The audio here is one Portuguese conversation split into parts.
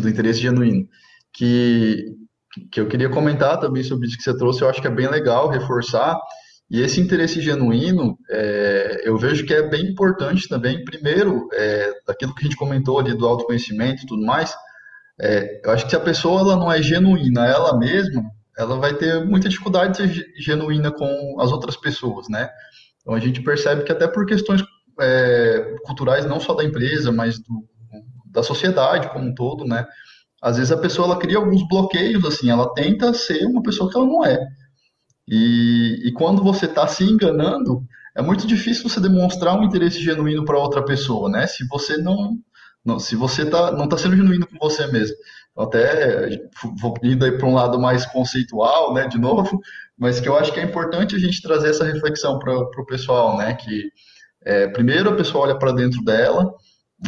do interesse genuíno, que, que eu queria comentar também sobre isso que você trouxe, eu acho que é bem legal reforçar, e esse interesse genuíno, é, eu vejo que é bem importante também, primeiro, é, daquilo que a gente comentou ali do autoconhecimento e tudo mais, é, eu acho que se a pessoa ela não é genuína ela mesma, ela vai ter muita dificuldade de ser genuína com as outras pessoas, né? Então a gente percebe que até por questões é, culturais, não só da empresa, mas do, da sociedade como um todo, né? Às vezes a pessoa ela cria alguns bloqueios, assim, ela tenta ser uma pessoa que ela não é. E, e quando você está se enganando, é muito difícil você demonstrar um interesse genuíno para outra pessoa, né? Se você não, não se você tá, não está sendo genuíno com você mesmo. Até vou indo aí para um lado mais conceitual, né? De novo, mas que eu acho que é importante a gente trazer essa reflexão para o pessoal, né? Que é, primeiro a pessoa olha para dentro dela,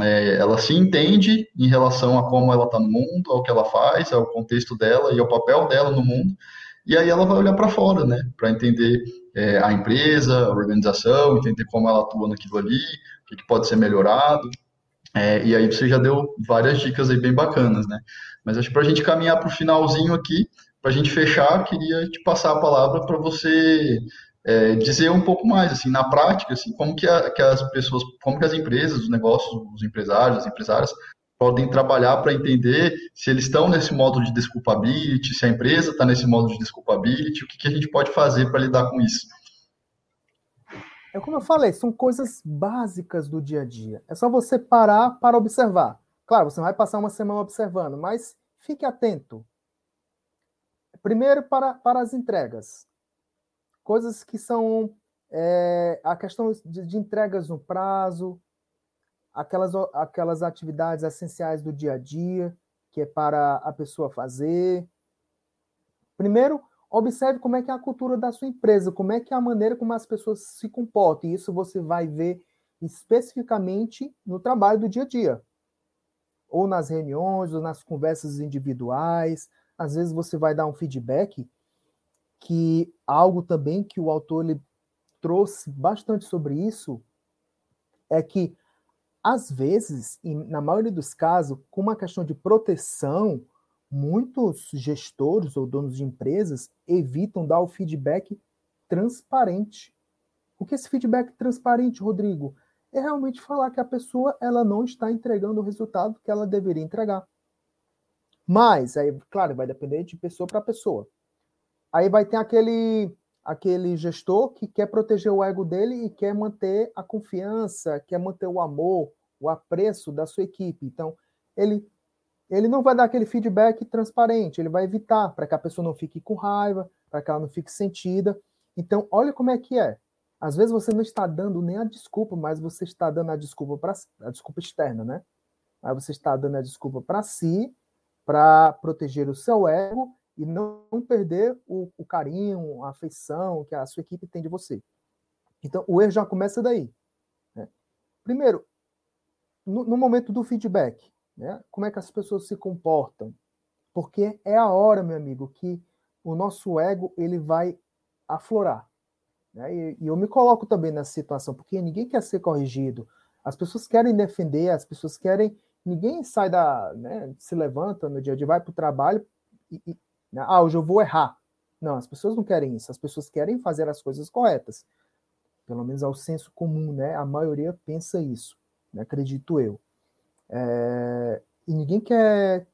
é, ela se entende em relação a como ela está no mundo, ao que ela faz, ao contexto dela e ao papel dela no mundo. E aí ela vai olhar para fora, né? Para entender é, a empresa, a organização, entender como ela atua naquilo ali, o que, que pode ser melhorado. É, e aí você já deu várias dicas aí bem bacanas, né? Mas acho que para a gente caminhar para o finalzinho aqui, para a gente fechar, queria te passar a palavra para você é, dizer um pouco mais, assim, na prática, assim, como que, a, que, as pessoas, como que as empresas, os negócios, os empresários, as empresárias podem trabalhar para entender se eles estão nesse modo de desculpability, se a empresa está nesse modo de desculpability, o que, que a gente pode fazer para lidar com isso. É como eu falei, são coisas básicas do dia a dia. É só você parar para observar. Claro, você vai passar uma semana observando, mas fique atento. Primeiro, para, para as entregas. Coisas que são é, a questão de, de entregas no prazo, aquelas, aquelas atividades essenciais do dia a dia, que é para a pessoa fazer. Primeiro, observe como é que é a cultura da sua empresa, como é que é a maneira como as pessoas se comportam. E isso você vai ver especificamente no trabalho do dia a dia. Ou nas reuniões, ou nas conversas individuais. Às vezes você vai dar um feedback que algo também que o autor ele trouxe bastante sobre isso é que às vezes, na maioria dos casos, com uma questão de proteção, muitos gestores ou donos de empresas evitam dar o feedback transparente. O que é esse feedback transparente, Rodrigo? É realmente falar que a pessoa ela não está entregando o resultado que ela deveria entregar. Mas, aí, claro, vai depender de pessoa para pessoa. Aí vai ter aquele aquele gestor que quer proteger o ego dele e quer manter a confiança, quer manter o amor, o apreço da sua equipe. Então, ele ele não vai dar aquele feedback transparente, ele vai evitar para que a pessoa não fique com raiva, para que ela não fique sentida. Então, olha como é que é. Às vezes você não está dando nem a desculpa, mas você está dando a desculpa para a desculpa externa, né? Aí você está dando a desculpa para si, para proteger o seu ego e não perder o, o, carinho, a afeição que a sua equipe tem de você. Então, o erro já começa daí. Né? Primeiro, no, no, momento do feedback, né? como é que as pessoas se comportam? Porque é a hora, meu amigo, que o nosso ego ele vai aflorar. Né? E, e eu me coloco também nessa situação, porque ninguém quer ser corrigido. As pessoas querem defender, as pessoas querem. Ninguém sai da. Né, se levanta no dia a dia, vai para o trabalho e, e? Ah, hoje eu vou errar. Não, as pessoas não querem isso. As pessoas querem fazer as coisas corretas. Pelo menos ao senso comum, né? A maioria pensa isso, né? acredito eu. É... E ninguém quer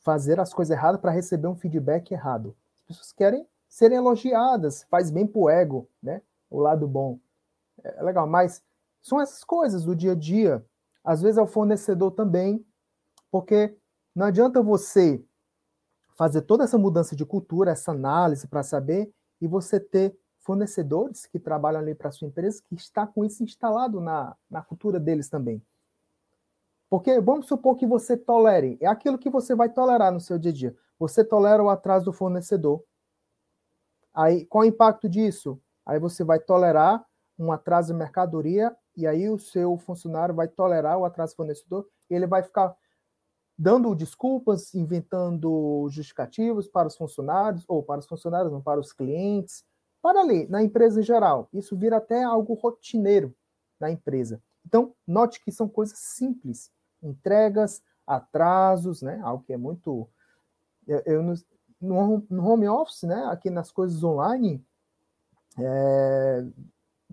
fazer as coisas erradas para receber um feedback errado. As pessoas querem serem elogiadas, faz bem pro ego, né? O lado bom. É legal, mas são essas coisas do dia a dia. Às vezes é o fornecedor também, porque não adianta você fazer toda essa mudança de cultura, essa análise para saber e você ter fornecedores que trabalham ali para sua empresa que está com isso instalado na, na cultura deles também. Porque vamos supor que você tolere, é aquilo que você vai tolerar no seu dia a dia. Você tolera o atraso do fornecedor. Aí, qual é o impacto disso? Aí você vai tolerar um atraso de mercadoria e aí o seu funcionário vai tolerar o atraso do fornecedor e ele vai ficar dando desculpas, inventando justificativos para os funcionários, ou para os funcionários, não para os clientes, para ali, na empresa em geral. Isso vira até algo rotineiro na empresa. Então, note que são coisas simples, entregas, atrasos, né? Algo que é muito. Eu, eu no, no, home office, né? Aqui nas coisas online, é,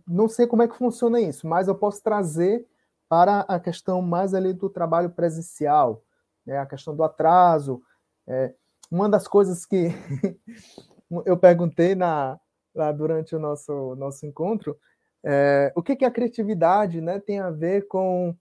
não sei como é que funciona isso, mas eu posso trazer para a questão mais ali do trabalho presencial, né? A questão do atraso. É, uma das coisas que eu perguntei na, lá durante o nosso, nosso encontro é, o que, que a criatividade né, tem a ver com,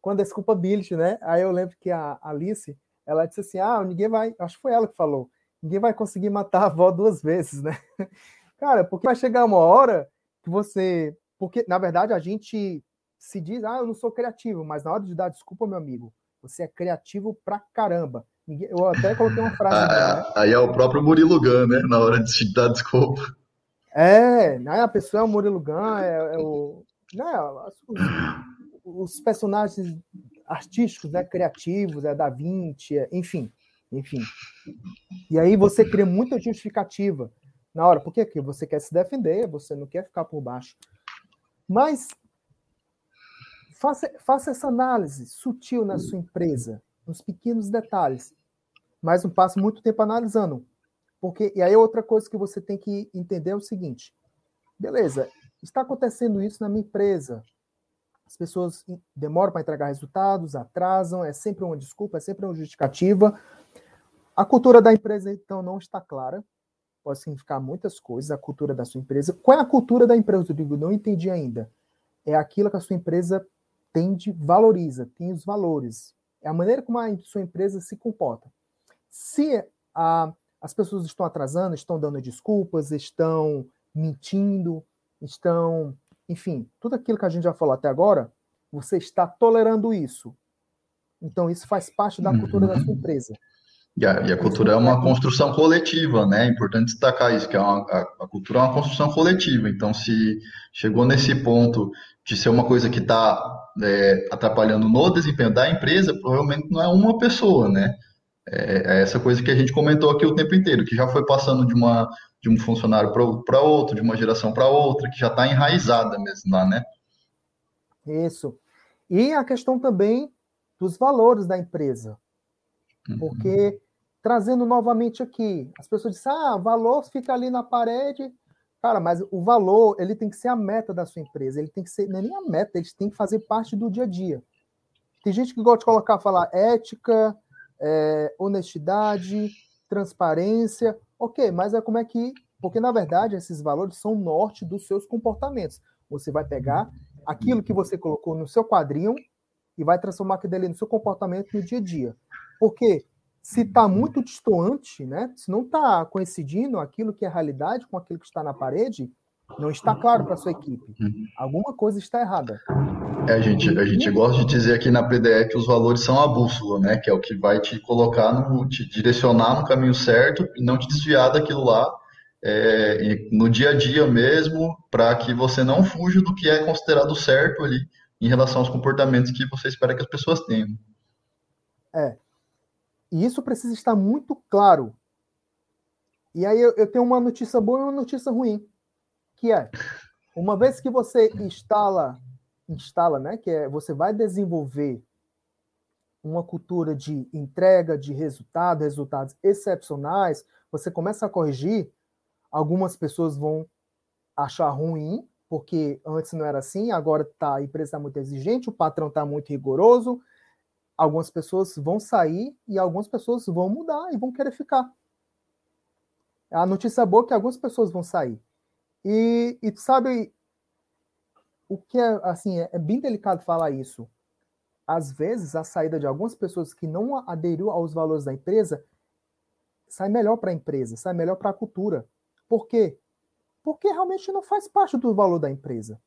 com a desculpability, né? Aí eu lembro que a Alice, ela disse assim, ah, ninguém vai, acho que foi ela que falou, ninguém vai conseguir matar a avó duas vezes, né? Cara, porque vai chegar uma hora que você, porque na verdade a gente se diz, ah, eu não sou criativo, mas na hora de dar desculpa, meu amigo, você é criativo pra caramba. Eu até coloquei uma frase. Ah, né? Aí é o próprio Murilo Gun, né? Na hora de dar desculpa. É, né? a pessoa é o Murilo Gun, é, é o. Né? Os, os, personagens artísticos, né? criativos, é Da Vinci, é, enfim. Enfim. E aí você cria muita justificativa na hora. Por quê? você quer se defender, você não quer ficar por baixo. Mas faça, faça essa análise sutil na sua empresa, nos pequenos detalhes mas não passa muito tempo analisando. Porque, e aí outra coisa que você tem que entender é o seguinte: beleza, está acontecendo isso na minha empresa. As pessoas demoram para entregar resultados, atrasam, é sempre uma desculpa, é sempre uma justificativa. A cultura da empresa, então, não está clara. Pode significar muitas coisas, a cultura da sua empresa. Qual é a cultura da empresa, Rodrigo? Não entendi ainda. É aquilo que a sua empresa tende, valoriza, tem os valores. É a maneira como a sua empresa se comporta. Se a, as pessoas estão atrasando, estão dando desculpas, estão mentindo, estão, enfim, tudo aquilo que a gente já falou até agora, você está tolerando isso. Então, isso faz parte da cultura uhum. da sua empresa. E a, e a cultura é uma construção coletiva, né? É importante destacar isso, que é uma, a, a, cultura é uma construção coletiva. Então, se chegou nesse ponto de ser uma coisa que está é, atrapalhando no desempenho da empresa, provavelmente não é uma pessoa, né? É, é, essa coisa que a gente comentou aqui o tempo inteiro, que já foi passando de, uma, de um funcionário para outro, de uma geração para outra, que já está enraizada mesmo lá, né? Isso. E a questão também dos valores da empresa. Uhum. Porque, uhum. trazendo novamente aqui, as pessoas dizem, ah, valor fica ali na parede. Cara, mas o valor, ele tem que ser a meta da sua empresa. Ele tem que ser, não é nem a meta, ele tem que fazer parte do dia a dia. Tem gente que gosta de colocar, falar ética, é, honestidade, transparência. Ok, mas é como é que. Porque, na verdade, esses valores são norte dos seus comportamentos. Você vai pegar aquilo que você colocou no seu quadrinho e vai transformar aquilo ali no seu comportamento no dia a dia. Porque se está muito distante, né? Se não está coincidindo aquilo que é realidade com aquilo que está na parede, não está claro para sua equipe. Uhum. Alguma coisa está errada. É, a gente, a gente gosta de dizer aqui na PDE que os valores são a bússola, né? Que é o que vai te colocar, no, te direcionar no caminho certo e não te desviar daquilo lá é, no dia a dia mesmo, para que você não fuja do que é considerado certo ali em relação aos comportamentos que você espera que as pessoas tenham. É. E isso precisa estar muito claro. E aí eu, eu tenho uma notícia boa e uma notícia ruim que é uma vez que você instala, instala, né, que é você vai desenvolver uma cultura de entrega de resultado, resultados excepcionais, você começa a corrigir, algumas pessoas vão achar ruim, porque antes não era assim, agora tá, a empresa está muito exigente, o patrão está muito rigoroso, algumas pessoas vão sair e algumas pessoas vão mudar e vão querer ficar. A notícia boa é que algumas pessoas vão sair. E, e sabe o que é assim é, é bem delicado falar isso. Às vezes a saída de algumas pessoas que não aderiu aos valores da empresa sai melhor para a empresa, sai melhor para a cultura. Por quê? Porque realmente não faz parte do valor da empresa.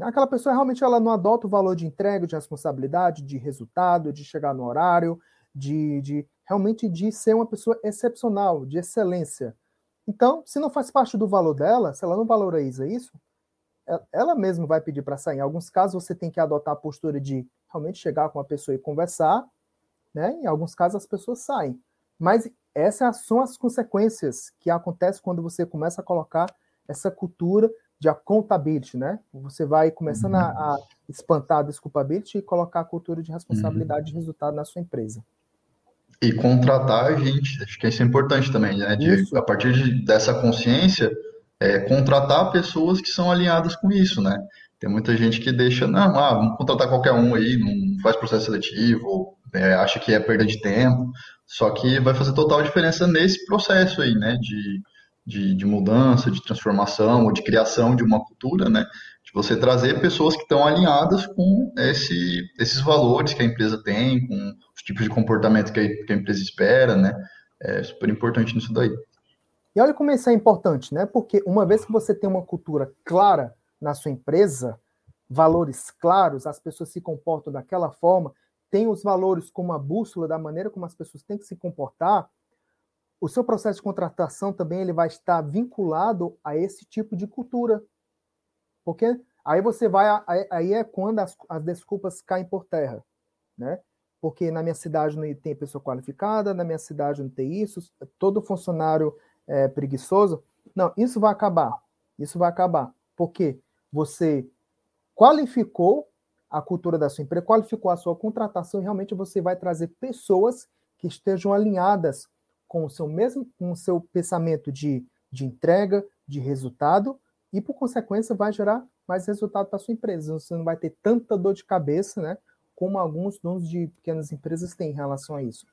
Aquela pessoa realmente ela não adota o valor de entrega, de responsabilidade, de resultado, de chegar no horário, de, de realmente de ser uma pessoa excepcional, de excelência. Então, se não faz parte do valor dela, se ela não valoriza isso, ela mesma vai pedir para sair. Em alguns casos, você tem que adotar a postura de realmente chegar com a pessoa e conversar, né? Em alguns casos, as pessoas saem. Mas essas são as consequências que acontecem quando você começa a colocar essa cultura de accountability, né? Você vai começando uhum. a, a, espantar a desculpability e colocar a cultura de responsabilidade uhum. de resultado na sua empresa. E contratar a gente, acho que isso é importante também, né? De, a partir de, dessa consciência, é, contratar pessoas que são alinhadas com isso, né? Tem muita gente que deixa, não, ah, vamos contratar qualquer um aí, não faz processo seletivo, é, acha que é perda de tempo, só que vai fazer total diferença nesse processo aí, né? De, de, de mudança, de transformação ou de criação de uma cultura, né? De você trazer pessoas que estão alinhadas com esse, esses valores que a empresa tem, com os tipos de comportamento que a, que a empresa espera, né? É super importante nisso daí. E olha como isso é importante, né? Porque uma vez que você tem uma cultura clara na sua empresa, valores claros, as pessoas se comportam daquela forma, tem os valores como a bússola da maneira como as pessoas têm que se comportar, o seu processo de contratação também ele vai estar vinculado a esse tipo de cultura. Porque aí você vai, aí é quando as, as desculpas caem por terra, né? Porque na minha cidade não tem pessoa qualificada, na minha cidade não tem isso, todo funcionário é preguiçoso. Não, isso vai acabar. Isso vai acabar. Porque você qualificou a cultura da sua empresa, qualificou a sua contratação e realmente você vai trazer pessoas que estejam alinhadas com o seu mesmo, com o seu pensamento de, de entrega, de resultado, e por consequência vai gerar mais resultado para sua empresa. Você não vai ter tanta dor de cabeça, né? Como alguns donos de pequenas empresas têm em relação a isso.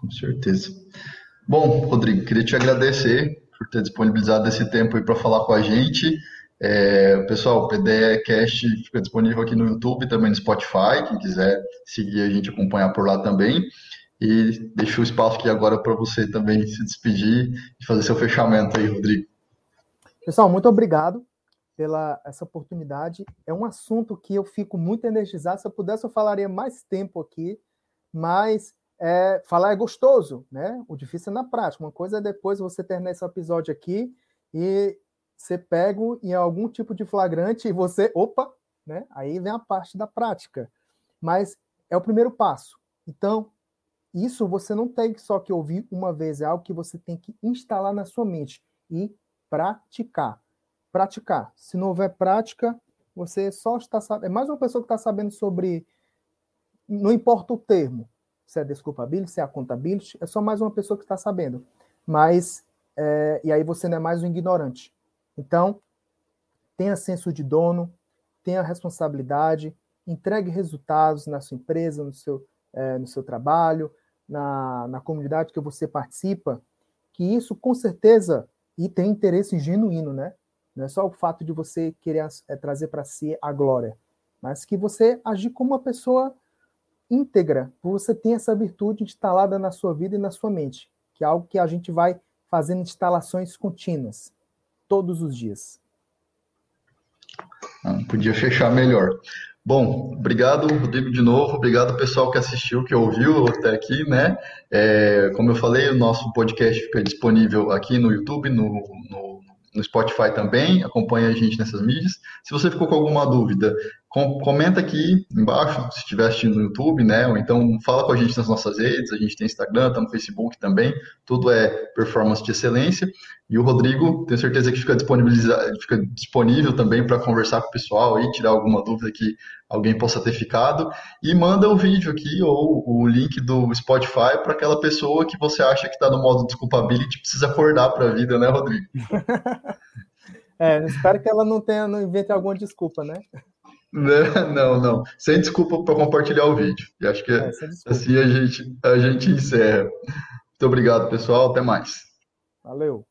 Com certeza. Bom, Rodrigo, queria te agradecer por ter disponibilizado esse tempo aí para falar com a gente. É, pessoal, o PDEcast fica disponível aqui no YouTube, também no Spotify, quem quiser seguir a gente acompanhar por lá também. E deixo o espaço aqui agora para você também se despedir e fazer seu fechamento aí, Rodrigo. Pessoal, muito obrigado pela essa oportunidade. É um assunto que eu fico muito energizado. Se eu pudesse, eu falaria mais tempo aqui, mas é, falar é gostoso, né? O difícil é na prática. Uma coisa é depois você terminar esse episódio aqui e você pega em algum tipo de flagrante e você, opa, né? Aí vem a parte da prática. Mas é o primeiro passo. Então, isso você não tem só que ouvir uma vez, é algo que você tem que instalar na sua mente e praticar. Praticar. Se não houver prática, você só está sabendo. É mais uma pessoa que está sabendo sobre. Não importa o termo, se é desculpability, se é accountability, é só mais uma pessoa que está sabendo. Mas. É, e aí você não é mais um ignorante. Então, tenha senso de dono, tenha responsabilidade, entregue resultados na sua empresa, no seu, é, no seu trabalho, na, na comunidade que você participa, que isso com certeza e tem interesse genuíno, né? Não é só o fato de você querer é, trazer para si a glória, mas que você agir como uma pessoa íntegra, você tem essa virtude instalada na sua vida e na sua mente, que é algo que a gente vai fazendo instalações contínuas, todos os dias. Não podia fechar melhor. Bom, obrigado, Rodrigo, de novo. Obrigado, pessoal que assistiu, que ouviu até aqui, né? É, como eu falei, o nosso podcast fica disponível aqui no YouTube, no, no, no Spotify também. Acompanhe a gente nessas mídias. Se você ficou com alguma dúvida, com, comenta aqui embaixo, se estiver assistindo no YouTube, né? Ou então fala com a gente nas nossas redes. A gente tem Instagram, tá no Facebook também. Tudo é performance de excelência. E o Rodrigo, tenho certeza que fica, fica disponível também para conversar com o pessoal e tirar alguma dúvida que alguém possa ter ficado. E manda o vídeo aqui ou o link do Spotify para aquela pessoa que você acha que está no modo desculpability precisa acordar para a vida, né, Rodrigo? é, espero que ela não tenha, não invente alguma desculpa, né? Não, não. Sem desculpa para compartilhar o vídeo. E acho que é, assim a gente, a gente encerra. Muito obrigado, pessoal. Até mais. Valeu.